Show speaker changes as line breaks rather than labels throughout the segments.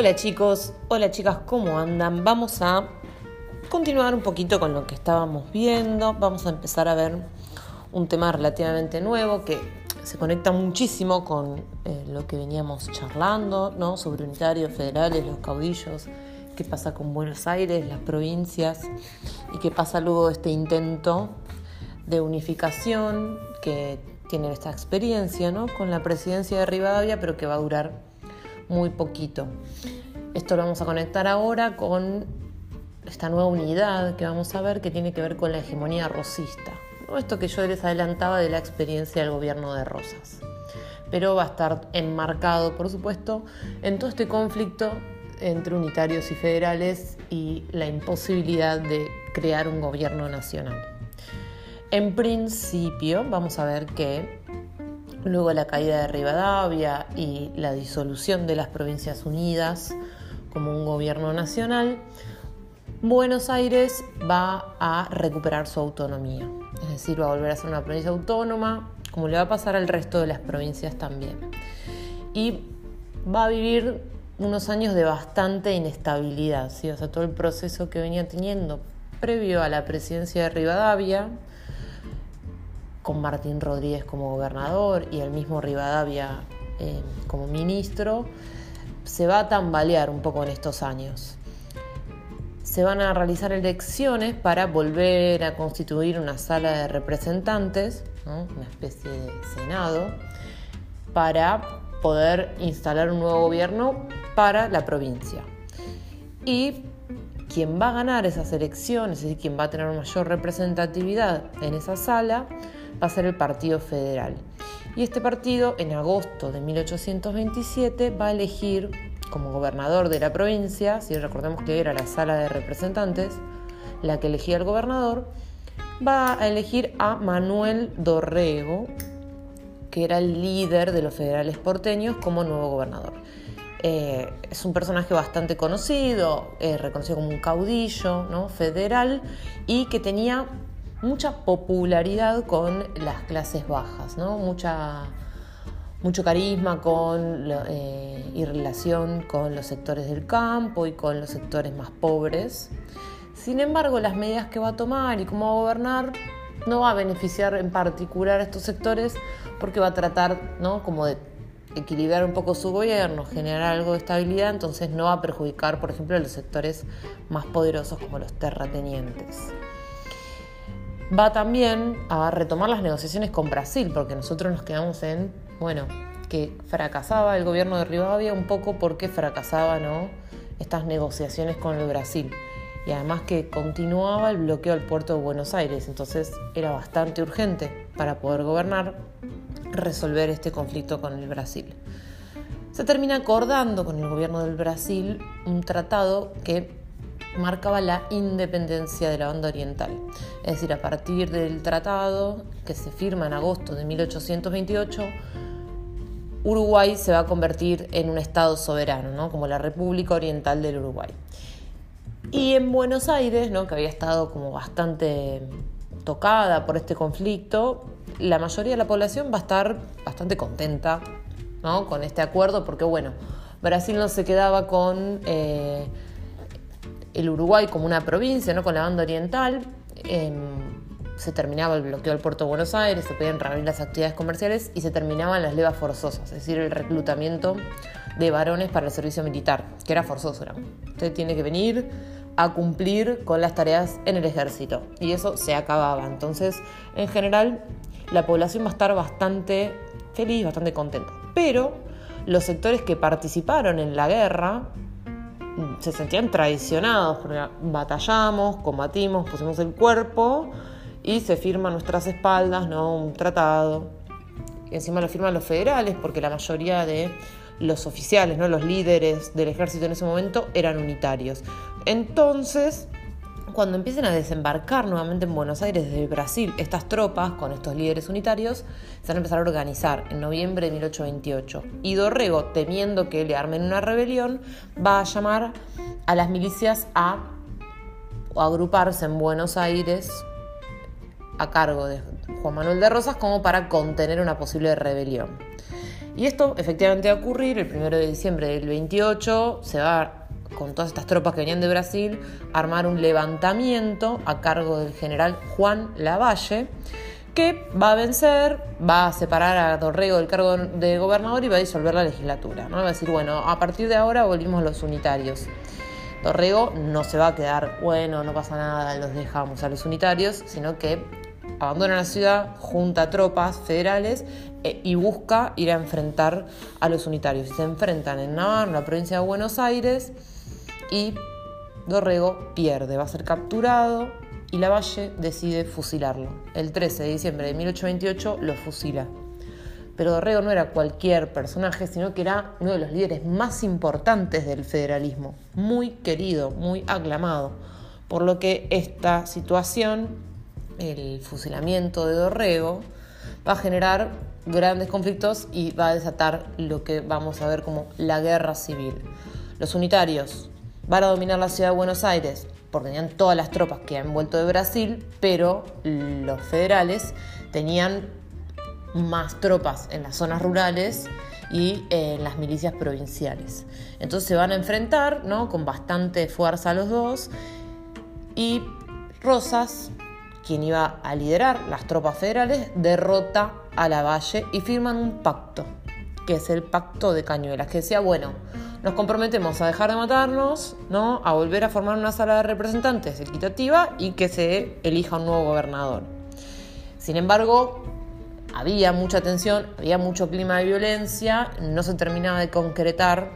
Hola chicos, hola chicas, ¿cómo andan? Vamos a continuar un poquito con lo que estábamos viendo. Vamos a empezar a ver un tema relativamente nuevo que se conecta muchísimo con eh, lo que veníamos charlando, ¿no? Sobre unitarios federales, los caudillos, qué pasa con Buenos Aires, las provincias y qué pasa luego de este intento de unificación que tiene esta experiencia, ¿no? Con la presidencia de Rivadavia, pero que va a durar muy poquito. Esto lo vamos a conectar ahora con esta nueva unidad que vamos a ver que tiene que ver con la hegemonía rosista. Esto que yo les adelantaba de la experiencia del gobierno de Rosas. Pero va a estar enmarcado, por supuesto, en todo este conflicto entre unitarios y federales y la imposibilidad de crear un gobierno nacional. En principio, vamos a ver que luego la caída de Rivadavia y la disolución de las Provincias Unidas como un gobierno nacional, Buenos Aires va a recuperar su autonomía, es decir, va a volver a ser una provincia autónoma, como le va a pasar al resto de las provincias también. Y va a vivir unos años de bastante inestabilidad, ¿sí? o sea, todo el proceso que venía teniendo previo a la presidencia de Rivadavia, con Martín Rodríguez como gobernador y el mismo Rivadavia eh, como ministro, se va a tambalear un poco en estos años. Se van a realizar elecciones para volver a constituir una sala de representantes, una especie de senado, para poder instalar un nuevo gobierno para la provincia. Y quien va a ganar esas elecciones, es decir, quien va a tener mayor representatividad en esa sala, va a ser el Partido Federal. Y este partido, en agosto de 1827, va a elegir como gobernador de la provincia, si recordemos que era la sala de representantes, la que elegía el gobernador, va a elegir a Manuel Dorrego, que era el líder de los federales porteños, como nuevo gobernador. Eh, es un personaje bastante conocido, reconocido como un caudillo ¿no? federal y que tenía mucha popularidad con las clases bajas, ¿no? Mucha, mucho carisma con, eh, y relación con los sectores del campo y con los sectores más pobres. Sin embargo, las medidas que va a tomar y cómo va a gobernar no va a beneficiar en particular a estos sectores porque va a tratar ¿no? como de equilibrar un poco su gobierno, generar algo de estabilidad, entonces no va a perjudicar, por ejemplo, a los sectores más poderosos como los terratenientes va también a retomar las negociaciones con Brasil, porque nosotros nos quedamos en, bueno, que fracasaba el gobierno de Rivadavia un poco porque fracasaba, ¿no? Estas negociaciones con el Brasil. Y además que continuaba el bloqueo al puerto de Buenos Aires, entonces era bastante urgente para poder gobernar resolver este conflicto con el Brasil. Se termina acordando con el gobierno del Brasil un tratado que marcaba la independencia de la banda oriental. Es decir, a partir del tratado que se firma en agosto de 1828, Uruguay se va a convertir en un estado soberano, ¿no? como la República Oriental del Uruguay. Y en Buenos Aires, ¿no? que había estado como bastante tocada por este conflicto, la mayoría de la población va a estar bastante contenta ¿no? con este acuerdo, porque bueno, Brasil no se quedaba con eh, el Uruguay como una provincia, ¿no? con la banda oriental. Em, se terminaba el bloqueo del puerto de Buenos Aires, se podían reabrir las actividades comerciales y se terminaban las levas forzosas, es decir, el reclutamiento de varones para el servicio militar, que era forzoso. Usted tiene que venir a cumplir con las tareas en el ejército y eso se acababa. Entonces, en general, la población va a estar bastante feliz, bastante contenta. Pero los sectores que participaron en la guerra se sentían traicionados, porque batallamos, combatimos, pusimos el cuerpo y se firma a nuestras espaldas ¿no? un tratado. Y encima lo firman los federales, porque la mayoría de los oficiales, ¿no? los líderes del ejército en ese momento eran unitarios. Entonces, cuando empiecen a desembarcar nuevamente en Buenos Aires desde Brasil estas tropas con estos líderes unitarios, se van a empezar a organizar en noviembre de 1828. Y Dorrego, temiendo que le armen una rebelión, va a llamar a las milicias a agruparse en Buenos Aires a cargo de Juan Manuel de Rosas como para contener una posible rebelión. Y esto efectivamente va a ocurrir el 1 de diciembre del 28, se va con todas estas tropas que venían de Brasil armar un levantamiento a cargo del general Juan Lavalle, que va a vencer, va a separar a Dorrego del cargo de gobernador y va a disolver la legislatura. ¿no? Va a decir, bueno, a partir de ahora volvimos los unitarios. Dorrego no se va a quedar, bueno, no pasa nada, los dejamos a los unitarios, sino que abandona la ciudad, junta tropas federales eh, y busca ir a enfrentar a los unitarios. se enfrentan en Navarra, en la provincia de Buenos Aires, y Dorrego pierde, va a ser capturado y Lavalle decide fusilarlo. El 13 de diciembre de 1828 lo fusila. Pero Dorrego no era cualquier personaje, sino que era uno de los líderes más importantes del federalismo, muy querido, muy aclamado. Por lo que esta situación, el fusilamiento de Dorrego, va a generar grandes conflictos y va a desatar lo que vamos a ver como la guerra civil. Los unitarios van a dominar la ciudad de Buenos Aires porque tenían todas las tropas que han vuelto de Brasil, pero los federales tenían más tropas en las zonas rurales y en las milicias provinciales. Entonces se van a enfrentar ¿no? con bastante fuerza los dos y Rosas, quien iba a liderar las tropas federales, derrota a Lavalle y firman un pacto, que es el pacto de Cañuelas, que decía, bueno, nos comprometemos a dejar de matarnos, ¿no? a volver a formar una sala de representantes equitativa y que se elija un nuevo gobernador. Sin embargo, había mucha tensión, había mucho clima de violencia, no se terminaba de concretar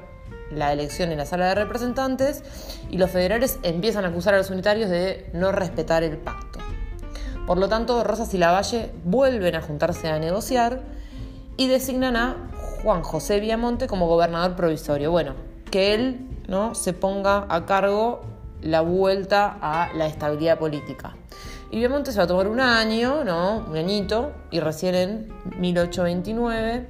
la elección en la sala de representantes y los federales empiezan a acusar a los unitarios de no respetar el pacto. Por lo tanto, Rosas y Lavalle vuelven a juntarse a negociar y designan a Juan José Viamonte como gobernador provisorio. Bueno, que él ¿no? se ponga a cargo la vuelta a la estabilidad política. Y Viamonte se va a tomar un año, ¿no? Un añito, y recién en 1829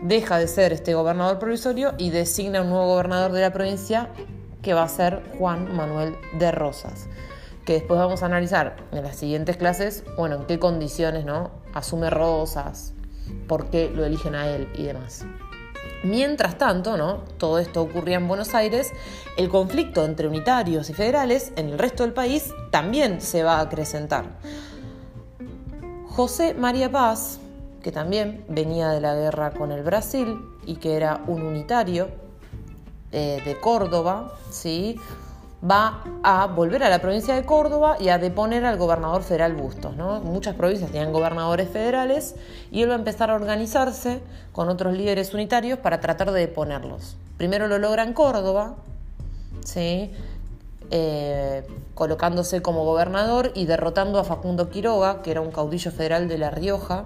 deja de ser este gobernador provisorio y designa un nuevo gobernador de la provincia que va a ser Juan Manuel de Rosas, que después vamos a analizar en las siguientes clases, bueno, en qué condiciones, ¿no? Asume Rosas, por qué lo eligen a él y demás. Mientras tanto, ¿no? todo esto ocurría en Buenos Aires, el conflicto entre unitarios y federales en el resto del país también se va a acrecentar. José María Paz, que también venía de la guerra con el Brasil y que era un unitario eh, de Córdoba, ¿sí? Va a volver a la provincia de Córdoba y a deponer al gobernador federal Bustos. ¿no? Muchas provincias tenían gobernadores federales y él va a empezar a organizarse con otros líderes unitarios para tratar de deponerlos. Primero lo logra en Córdoba, ¿sí? Eh, colocándose como gobernador y derrotando a Facundo Quiroga, que era un caudillo federal de La Rioja,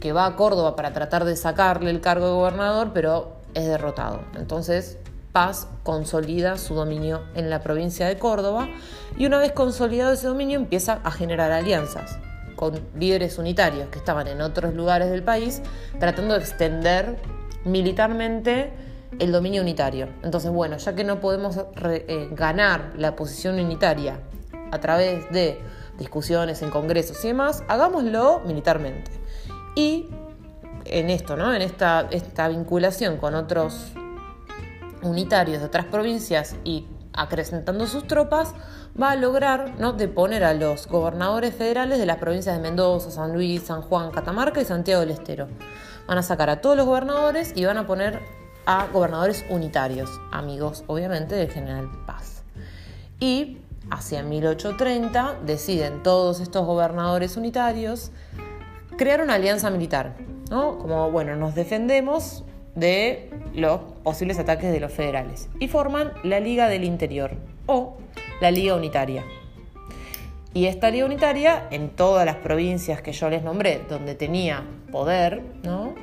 que va a Córdoba para tratar de sacarle el cargo de gobernador, pero es derrotado. Entonces Paz consolida su dominio en la provincia de Córdoba y una vez consolidado ese dominio empieza a generar alianzas con líderes unitarios que estaban en otros lugares del país tratando de extender militarmente el dominio unitario. Entonces, bueno, ya que no podemos eh, ganar la posición unitaria a través de discusiones en congresos y demás, hagámoslo militarmente. Y en esto, ¿no? En esta, esta vinculación con otros unitarios de otras provincias y acrecentando sus tropas, va a lograr ¿no? deponer a los gobernadores federales de las provincias de Mendoza, San Luis, San Juan, Catamarca y Santiago del Estero. Van a sacar a todos los gobernadores y van a poner a gobernadores unitarios, amigos obviamente del general Paz. Y hacia 1830 deciden todos estos gobernadores unitarios crear una alianza militar, ¿no? Como, bueno, nos defendemos de los posibles ataques de los federales y forman la Liga del Interior o la Liga Unitaria. Y esta Liga Unitaria, en todas las provincias que yo les nombré, donde tenía poder, ¿no?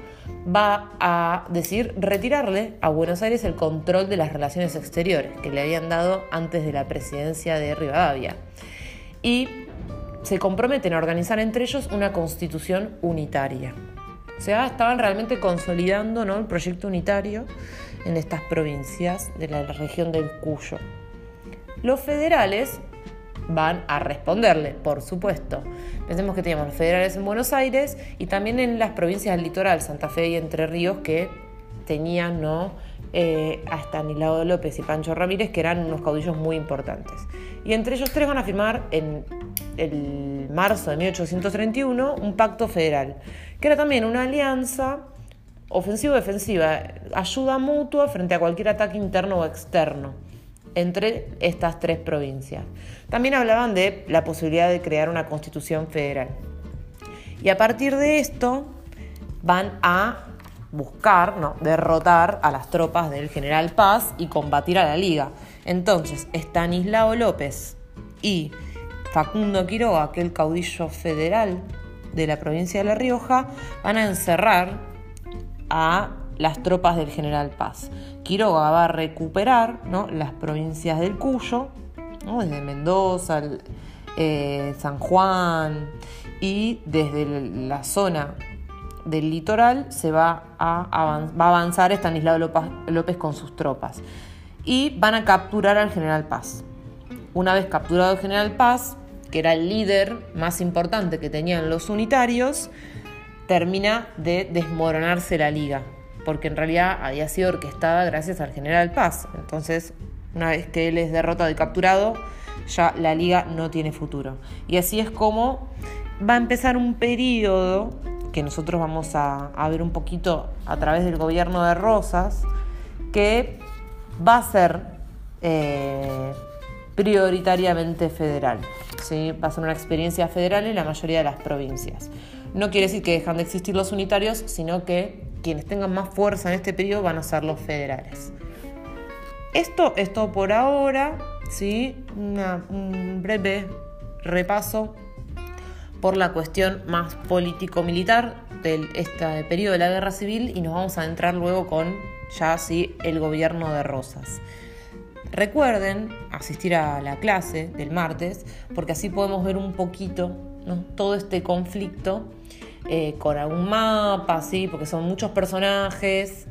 va a decir retirarle a Buenos Aires el control de las relaciones exteriores que le habían dado antes de la presidencia de Rivadavia. Y se comprometen a organizar entre ellos una constitución unitaria. O sea, estaban realmente consolidando ¿no? el proyecto unitario en estas provincias de la región del Cuyo. Los federales van a responderle, por supuesto. Pensemos que teníamos los federales en Buenos Aires y también en las provincias del litoral, Santa Fe y Entre Ríos, que tenían ¿no? Eh, a Estanislao López y Pancho Ramírez, que eran unos caudillos muy importantes. Y entre ellos tres van a firmar en el marzo de 1831 un pacto federal, que era también una alianza ofensivo-defensiva, ayuda mutua frente a cualquier ataque interno o externo entre estas tres provincias. También hablaban de la posibilidad de crear una constitución federal. Y a partir de esto van a buscar, ¿no? derrotar a las tropas del general Paz y combatir a la Liga. Entonces, Estanislao López y Facundo Quiroga, aquel caudillo federal de la provincia de La Rioja, van a encerrar a las tropas del general Paz. Quiroga va a recuperar las provincias del Cuyo, desde Mendoza, eh, San Juan, y desde la zona del litoral se va a, va a avanzar Estanislao López con sus tropas. Y van a capturar al general Paz. Una vez capturado el general Paz, que era el líder más importante que tenían los unitarios, termina de desmoronarse la liga, porque en realidad había sido orquestada gracias al general Paz. Entonces, una vez que él es derrotado y capturado, ya la liga no tiene futuro. Y así es como va a empezar un periodo que nosotros vamos a, ver un poquito a través del gobierno de Rosas, que va a ser eh, prioritariamente federal. ¿sí? Va a ser una experiencia federal en la mayoría de las provincias. No quiere decir que dejan de existir los unitarios, sino que quienes tengan más fuerza en este periodo van a ser los federales. Esto es todo por ahora, ¿sí? un breve repaso por la cuestión más político-militar de este periodo de la guerra civil y nos vamos a entrar luego con ya sí el gobierno de Rosas. Recuerden asistir a la clase del martes porque así podemos ver un poquito todo este conflicto eh, con algún mapa, ¿sí? porque son muchos personajes,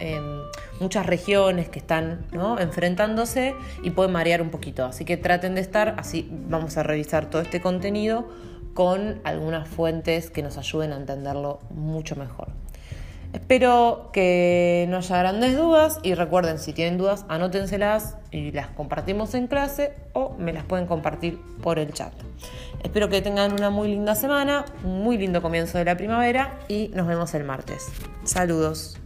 em, muchas regiones que están enfrentándose y pueden marear un poquito. Así que traten de estar, así vamos a revisar todo este contenido con algunas fuentes que nos ayuden a entenderlo mucho mejor. Espero que no haya grandes dudas y recuerden, si tienen dudas, anótenselas y las compartimos en clase o me las pueden compartir por el chat. Espero que tengan una muy linda semana, un muy lindo comienzo de la primavera y nos vemos el martes. Saludos.